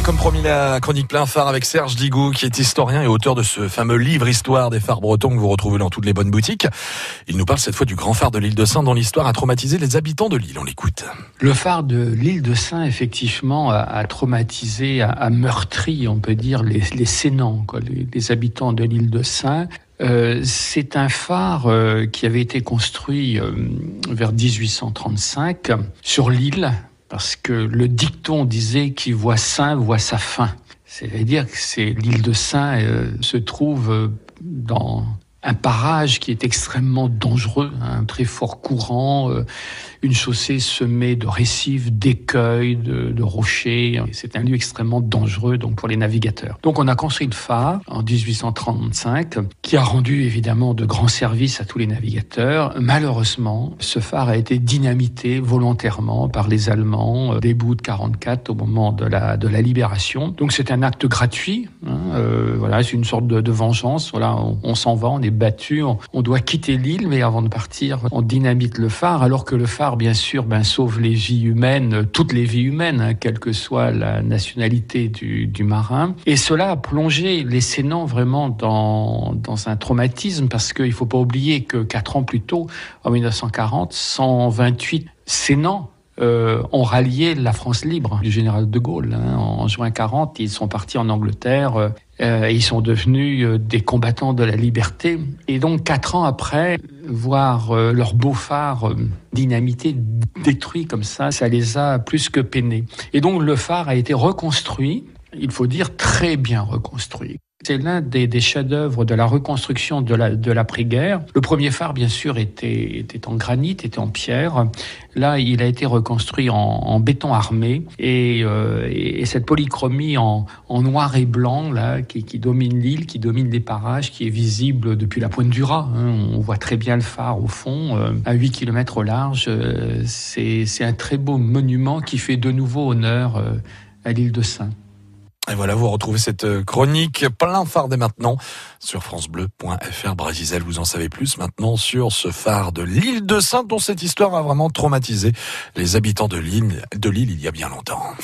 Comme promis, la chronique plein phare avec Serge Digou, qui est historien et auteur de ce fameux livre Histoire des phares bretons que vous retrouvez dans toutes les bonnes boutiques. Il nous parle cette fois du grand phare de l'île de Saint, dont l'histoire a traumatisé les habitants de l'île. On l'écoute. Le phare de l'île de Saint, effectivement, a, traumatisé, a, meurtri, on peut dire, les, les Sénans, les, habitants de l'île de Saint. Euh, c'est un phare euh, qui avait été construit euh, vers 1835 sur l'île parce que le dicton disait qui voit Saint voit sa fin. C'est-à-dire que c'est l'île de Saint euh, se trouve euh, dans un parage qui est extrêmement dangereux, un très fort courant, euh, une chaussée semée de récifs, d'écueils, de, rochers. C'est un lieu extrêmement dangereux donc pour les navigateurs. Donc on a construit le phare en 1835 qui a rendu évidemment de grands services à tous les navigateurs. Malheureusement, ce phare a été dynamité volontairement par les Allemands euh, début de 44 au moment de la, de la libération. Donc c'est un acte gratuit. Hein, euh, voilà, c'est une sorte de, vengeance. Voilà, on, s'en va, on est battu, on, doit quitter l'île, mais avant de partir, on dynamite le phare, alors que le phare, bien sûr, ben, sauve les vies humaines, toutes les vies humaines, hein, quelle que soit la nationalité du, marin. Et cela a plongé les Sénans vraiment dans, dans un traumatisme, parce qu'il ne faut pas oublier que quatre ans plus tôt, en 1940, 128 Sénans euh, ont rallié la France libre du général de Gaulle. Hein. En juin 40, ils sont partis en Angleterre euh, euh, et ils sont devenus des combattants de la liberté. Et donc, quatre ans après, voir leur beau phare dynamité, détruit comme ça, ça les a plus que peinés. Et donc, le phare a été reconstruit, il faut dire très bien reconstruit. C'est l'un des, chefs-d'œuvre de la reconstruction de, la, l'après-guerre. Le premier phare, bien sûr, était, en granit, était en pierre. Là, il a été reconstruit en, béton armé et, euh, et, cette polychromie en, noir et blanc là, qui, domine l'île, qui domine les parages, qui est visible depuis la pointe du Raz. Hein. On voit très bien le phare au fond, euh, à 8 km au large. Euh, c'est, c'est un très beau monument qui fait de nouveau honneur à l'île de Saint. Et voilà, vous retrouvez cette euh, chronique plein phare dès maintenant sur francebleu.fr. Brasizel, vous en savez plus maintenant sur ce phare de l'île de Saint dont cette histoire a vraiment traumatisé les habitants de l'île, de l'île il y a bien longtemps.